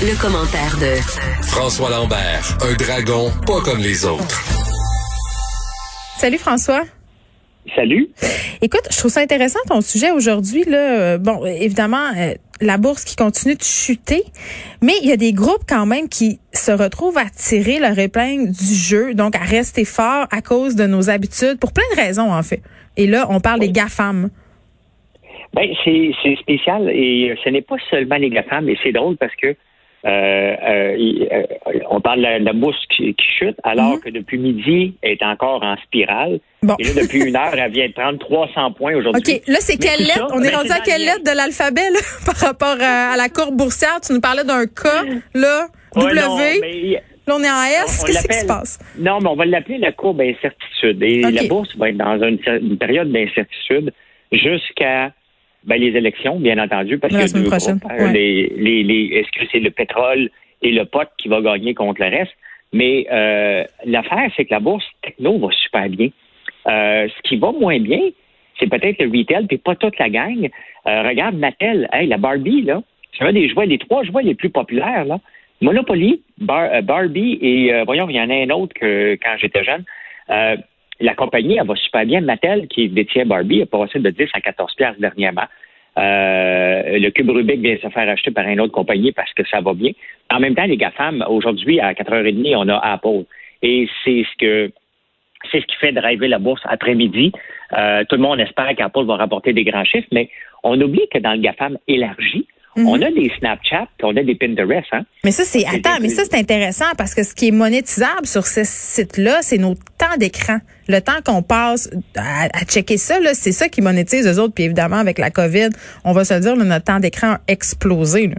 Le, commentaire de François Lambert, un dragon pas comme les autres. Salut François. Salut. Écoute, je trouve ça intéressant ton sujet aujourd'hui. Là, Euh, bon, évidemment, euh, la bourse qui continue de chuter, mais il y a des groupes quand même qui se retrouvent à tirer leur épingle du jeu, donc à rester fort à cause de nos habitudes, pour plein de raisons en fait. Et là, on parle des GAFAM. Ben, c'est c'est spécial et ce n'est pas seulement les GAFAM, mais c'est drôle parce que euh, euh, il- euh, on parle de la, de la bourse qui, qui chute, alors Mhm. que depuis midi, elle est encore en spirale. Bon. Et là, depuis une heure, elle vient de prendre 300 points aujourd'hui. OK, là, c'est quelle ça, lettre? On est ben, rendu à quelle le- lettre de l'alphabet par rapport à, à la courbe boursière? Tu nous parlais d'un K, là, W. non, mais- Là, on est en S. Qu'est-ce qui se passe? Non, mais on va l'appeler la courbe d'incertitude. Et la bourse va être dans une, une période d'incertitude jusqu'à ben, les élections, bien entendu, parce La deux prochaine, groupes. Euh, ouais. les, les, les- Est-ce que c'est le pétrole et le pot qui va gagner contre le reste? Mais euh, l'affaire, c'est que la bourse techno va super bien. Euh, ce qui va moins bien, c'est peut-être le retail, puis pas toute la gang. Euh, regarde Mattel, hey, la Barbie, là, c'est un des jouets, les trois jouets les plus populaires, là. Monopoly, Bar- Barbie et euh, voyons, il y en a un autre que quand j'étais jeune. La compagnie, elle va super bien. Mattel, qui détient Barbie, a passé de 10 à 14 piastres dernièrement. Euh, le cube Rubik vient se faire acheter par une autre compagnie parce que ça va bien. En même temps, les GAFAM, aujourd'hui, à 4h30, on a Apple. Et c'est ce que c'est ce qui fait driver la bourse après-midi. Euh, tout le monde espère qu'Apple va rapporter des grands chiffres, mais on oublie que dans le GAFAM élargi, Mhm. on a des Snapchat, puis on a des Pinterest. Hein? Mais ça, c'est. Attends, mais ça, c'est intéressant parce que ce qui est monétisable sur ce site-là, c'est nos temps d'écran. Le temps qu'on passe à, à checker ça, là, c'est ça qui monétise eux autres. Puis évidemment, avec la COVID, on va se le dire, là, notre temps d'écran a explosé. Là.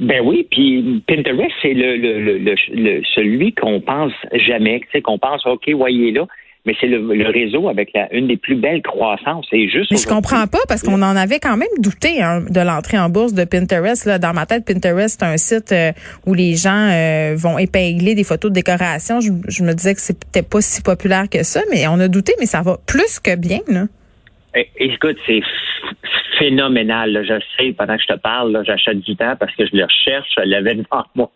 Ben oui, puis Pinterest, c'est le, le, le, le- le- celui qu'on pense jamais, tu sais, qu'on pense, OK, voyez là, mais c'est le, le réseau avec la, une des plus belles croissances. C'est juste. Mais je comprends pas parce qu'on en avait quand même douté hein, de l'entrée en bourse de Pinterest. Là. Dans ma tête, Pinterest, c'est un site euh, où les gens euh, vont épingler des photos de décoration. Je, je me disais que c'était pas si populaire que ça, mais on a douté, mais ça va plus que bien. Là. Écoute, c'est phénoménal. là. Je sais, pendant que je te parle, j'achète du temps parce que je le recherche. Je l'avais devant moi.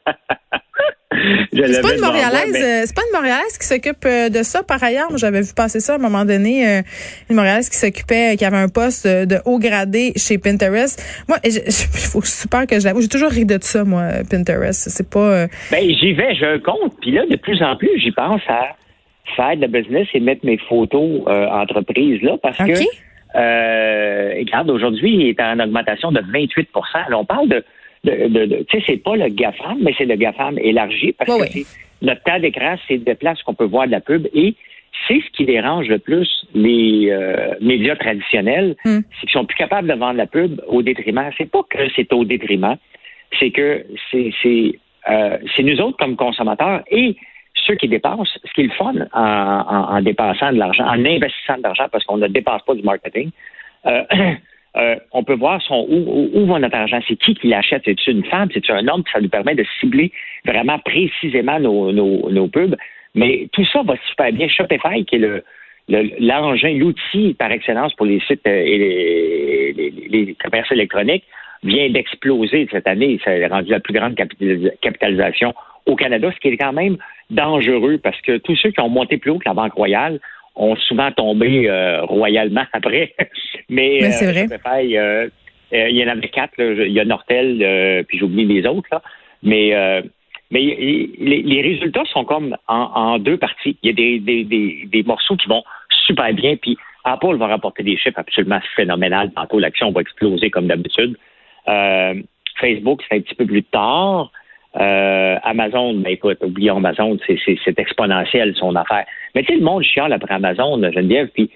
C'est pas une Montréalaise, mais- euh, c'est pas une Montréalaise qui s'occupe euh, de ça par ailleurs. Moi, J'avais vu passer ça à un moment donné, euh, une Montréalaise qui s'occupait, qui avait un poste de haut gradé chez Pinterest. Moi, il faut super que je l'avoue, j'ai toujours ri de ça, moi, Pinterest. C'est pas. Ben, j'y vais, j'ai un compte. Puis là, de plus en plus, j'y pense à faire de la business et mettre mes photos euh, entreprises là parce que, euh, regarde, aujourd'hui, il est en augmentation de 28 Là, on parle de, de, de, de- tu sais, c'est pas le GAFAM, mais c'est le GAFAM élargi parce que c'est notre temps d'écran, c'est des places qu'on peut voir de la pub et c'est ce qui dérange le plus les euh, médias traditionnels, Hmm. c'est qu'ils sont plus capables de vendre la pub au détriment. C'est pas que c'est au détriment, c'est que c'est c'est euh, nous autres comme consommateurs et ceux qui dépensent, ce qui est le fun en, en, en dépensant de l'argent, en investissant de l'argent parce qu'on ne dépense pas du marketing. euh, euh, on peut voir son, où, où, va notre argent. C'est qui qui l'achète? C'est-tu une femme? C'est-tu un homme? Ça nous permet de cibler vraiment précisément nos, nos, nos pubs. Mais tout ça va super bien. Shopify, qui est le, le- l'engin, l'outil par excellence pour les sites euh, et les, les, les- commerces électroniques, vient d'exploser cette année. Ça a rendu la plus grande capitalisa- capitalisation au Canada, ce qui est quand même dangereux parce que tous ceux qui ont monté plus haut que la Banque royale ont souvent tombé euh, royalement après. Mais, Mais c'est euh, vrai. Euh, euh, il y en avait quatre. là. Il y a Nortel, euh, puis j'oublie les autres. Là. Mais, euh, mais les, les résultats sont comme en, en deux parties. Il y a des, des, des, des morceaux qui vont super bien, puis Apple va rapporter des chiffres absolument phénoménales. Tantôt, l'action va exploser comme d'habitude. Euh, Facebook, c'est un petit peu plus tard. Euh, Amazon, ben écoute, oublions Amazon, c'est, exponentiel son affaire. Mais tu sais, le monde chiale après Amazon, Geneviève, puis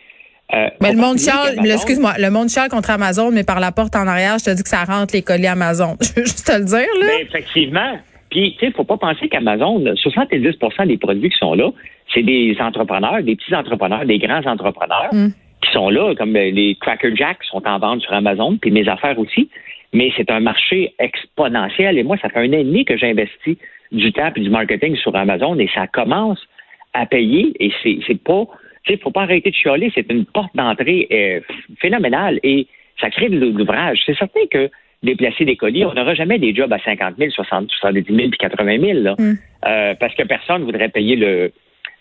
Euh, mais le monde chiale, excuse-moi, le monde chiale contre Amazon, mais par la porte en arrière, je te dis que ça rentre les colis Amazon. Je veux juste te le dire, là. Ben, effectivement. Puis, tu sais, faut pas penser qu'Amazon, 70% des produits qui sont là, c'est des entrepreneurs, des petits entrepreneurs, des grands entrepreneurs Mm. qui sont là, comme euh, les Cracker Jacks sont en vente sur Amazon, puis mes affaires aussi. Mais c'est un marché exponentiel. Et moi, ça fait un an et demi que j'investis du temps et du marketing sur Amazon et ça commence à payer. Et c'est c'est pas, tu sais, faut pas arrêter de chialer. C'est une porte d'entrée euh, phénoménale et ça crée de l'ouvrage. C'est certain que déplacer des colis, on n'aura jamais des jobs à 50 000, 60, 70 000 puis 80 000, là. Mm. Euh, parce que personne voudrait payer le,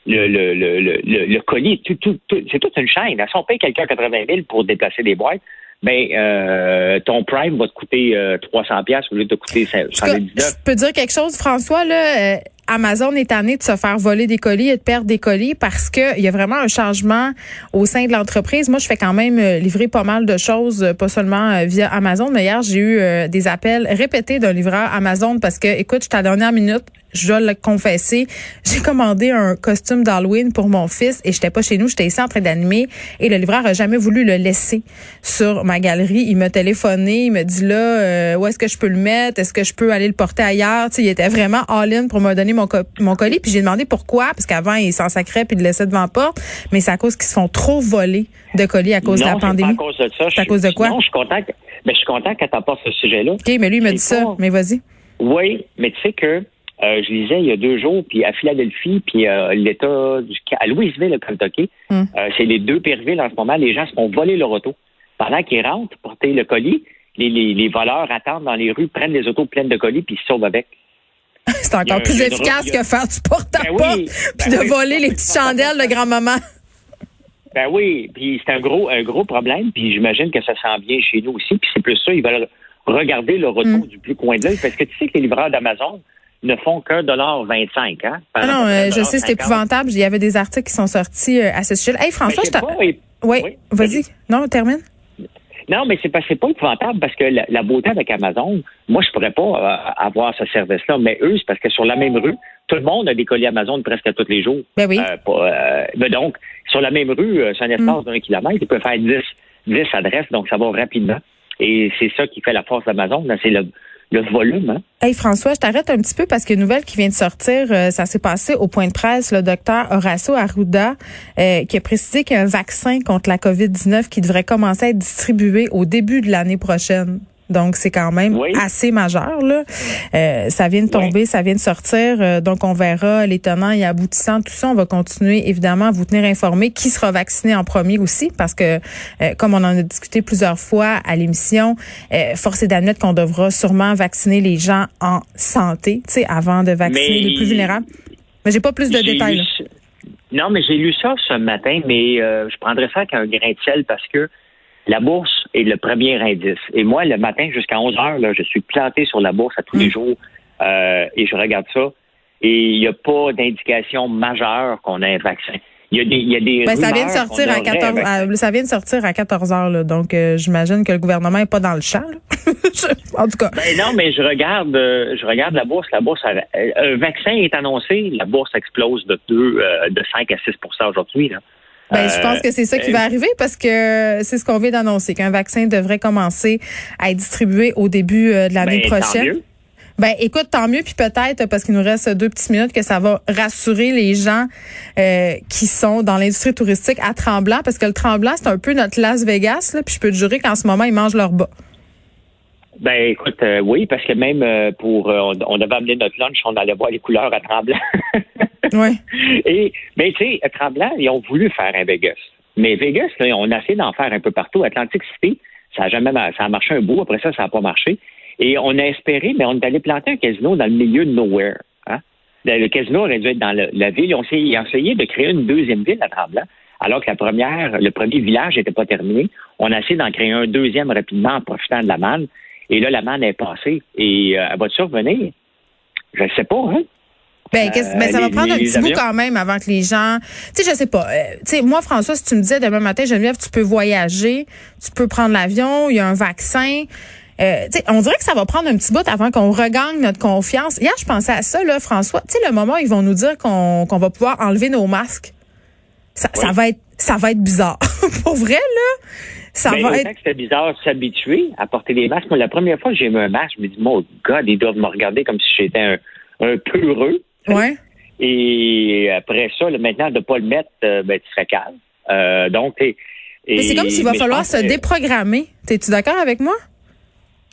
le, le, le, le, le- le colis. Tout, tout, tout- c'est toute une chaîne. Si on paye quelqu'un 80 000 pour déplacer des boîtes, ben euh, ton Prime va te coûter euh, 300 pièces au lieu de te coûter En tout cas, 119. je peux dire quelque chose, François, là, euh, Amazon est tanné de se faire voler des colis et de perdre des colis parce que il y a vraiment un changement au sein de l'entreprise. Moi, je fais quand même euh, livrer pas mal de choses, euh, pas seulement euh, via Amazon, mais hier, j'ai eu des appels répétés d'un livreur Amazon parce que, écoute, j'étais à la dernière minute, je dois le confesser, j'ai commandé un costume d'Halloween pour mon fils et j'étais pas chez nous, j'étais ici en train d'animer et le livreur a jamais voulu le laisser sur ma galerie. Il m'a téléphoné, il me dit là, où est-ce que je peux le mettre, est-ce que je peux aller le porter ailleurs? Tu sais, il était vraiment all-in pour me donner mon, co- mon colis. Puis j'ai demandé pourquoi, parce qu'avant il s'en sacrait puis il le laissait devant la porte, mais c'est à cause qu'ils se font trop voler de colis à cause non, de la c'est pas pandémie. à cause de ça. C'est à cause de quoi? Non, je suis content que, ben, je suis content que ce sujet-là. Ok, mais lui il me dit ça. Mais vas-y. Oui, mais tu sais que euh, je lisais il y a deux jours, puis à Philadelphie, puis euh, l'État du à Louisville, au Kentucky, Hmm. euh, c'est les deux pires villes en ce moment. Les gens se font voler leur auto. Pendant qu'ils rentrent porter le colis, les, les, les voleurs attendent dans les rues, prennent les autos pleines de colis, puis ils se sauvent avec. C'est encore plus efficace que faire du porte-à-porte Ben oui, puis ben de oui, voler les petites chandelles de grand-maman. Ben oui, puis c'est un gros, un gros problème, puis j'imagine que ça sent bien chez nous aussi, puis c'est plus ça, ils veulent regarder le retour Hmm. du plus coin de l'œil, parce que tu sais que les livreurs d'Amazon ne font qu'un dollar vingt-cinq, hein? Ah non, euh, je sais, c'est épouvantable. Il y avait des articles qui sont sortis euh, à ce sujet. Hey, François, je t'en... Oui, oui, vas-y. Non, termine. Non, mais c'est pas, c'est pas épouvantable parce que la, la beauté avec Amazon, moi, je pourrais pas euh, avoir ce service-là, mais eux, c'est parce que sur la même rue, tout le monde a des colis Amazon presque tous les jours. Ben oui. Euh, euh, ben donc, sur la même rue, euh, c'est un espace Mm. d'un kilomètre, ils peuvent faire 10, 10 adresses, donc ça va rapidement. Et c'est ça qui fait la force d'Amazon, c'est le, le volume. Hein? Hey François, je t'arrête un petit peu parce qu'il y a une nouvelle qui vient de sortir. euh, ça s'est passé au point de presse. Le docteur Horacio Arruda euh, qui a précisé qu'il y a un vaccin contre la COVID-19 qui devrait commencer à être distribué au début de l'année prochaine. Donc, c'est quand même Oui. assez majeur. Là. Euh, ça vient de tomber, ça vient de sortir. euh, donc, on verra les tenants et aboutissants. Tout ça, on va continuer, évidemment, à vous tenir informé. Qui sera vacciné en premier aussi? Parce que, euh, comme on en a discuté plusieurs fois à l'émission, euh, force est d'admettre qu'on devra sûrement vacciner les gens en santé, tu sais, avant de vacciner Mais- les plus vulnérables. Mais j'ai pas plus de détails. lu Non, mais j'ai lu ça ce matin, mais euh, je prendrais ça avec un grain de sel parce que la bourse est le premier indice. Et moi, le matin jusqu'à 11 heures, là, je suis planté sur la bourse à tous Mm. les jours euh, et je regarde ça. Et il n'y a pas d'indication majeure qu'on a un vaccin. Il y a des, il y a des Ben, ça vient de sortir à aurait un 14 vaccin. à- ça vient de sortir à 14 heures là, donc euh, j'imagine que le gouvernement est pas dans le champ. en tout cas. Ben non, mais je regarde, euh, je regarde la bourse. La bourse, euh, un vaccin est annoncé, la bourse explose de deux, euh, de 5 à 6% aujourd'hui. Là. Ben, je Euh, pense que c'est ça qui euh, va arriver parce que c'est ce qu'on vient d'annoncer, qu'un vaccin devrait commencer à être distribué au début euh, de l'année ben, prochaine. Ben, écoute, tant mieux, puis peut-être parce qu'il nous reste deux petites minutes que ça va rassurer les gens euh, qui sont dans l'industrie touristique à Tremblant, parce que le Tremblant c'est un peu notre Las Vegas, là, puis je peux te jurer qu'en ce moment ils mangent leur bas. Ben écoute, euh, oui, parce que même euh, pour euh, on, devait amener notre lunch, on allait voir les couleurs à Tremblant. Ouais. Et mais tu sais, à Tremblant, ils ont voulu faire un Vegas. Mais Vegas, là, on a essayé d'en faire un peu partout. Atlantic City, ça a jamais ma- ça a marché un bout, après ça, ça n'a pas marché. Et on a espéré, mais on est allé planter un casino dans le milieu de nowhere. Hein? Le, le casino aurait dû être dans le- la ville. Ils ont, essayé, ils ont essayé de créer une deuxième ville à Tremblant, alors que la première, le premier village n'était pas terminé. On a essayé d'en créer un deuxième rapidement en profitant de la manne. Et là, la manne est passée. Et euh, elle va survenir? Je ne sais pas, hein? Ben, qu'est-ce- ben, ça Euh, va les- prendre un petit bout quand même avant que les gens. Tu sais, je sais pas. euh, tu sais, moi, François, si tu me disais demain matin, Geneviève, tu peux voyager, tu peux prendre l'avion, il y a un vaccin. Euh, tu sais, on dirait que ça va prendre un petit bout avant qu'on regagne notre confiance. Hier, je pensais à ça, là, François. Tu sais, le moment où ils vont nous dire qu'on va pouvoir enlever nos masques, ça, ça va être ça va être bizarre pour vrai, là, ça Mais va autant être... que c'était bizarre de s'habituer à porter des masques. Moi, la première fois que j'ai mis un masque, je me dis, mon God, ils doivent me regarder comme si j'étais un, un peureux. Ouais. Et après ça, là, maintenant, de ne pas le mettre, euh, ben, tu serais calme. Euh, donc, et, Mais c'est comme s'il va falloir se que- déprogrammer. T'es-tu d'accord avec moi?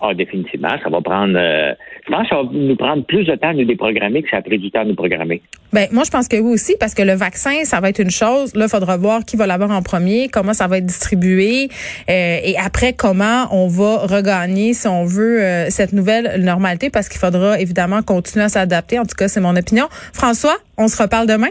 Ah, définitivement, ça va prendre. euh, je pense que ça va nous prendre plus de temps à nous déprogrammer que ça a pris du temps à nous programmer. Ben moi je pense que oui aussi parce que le vaccin ça va être une chose. Là, il faudra voir qui va l'avoir en premier, comment ça va être distribué euh, et après comment on va regagner si on veut euh, cette nouvelle normalité parce qu'il faudra évidemment continuer à s'adapter. En tout cas, c'est mon opinion. François, on se reparle demain?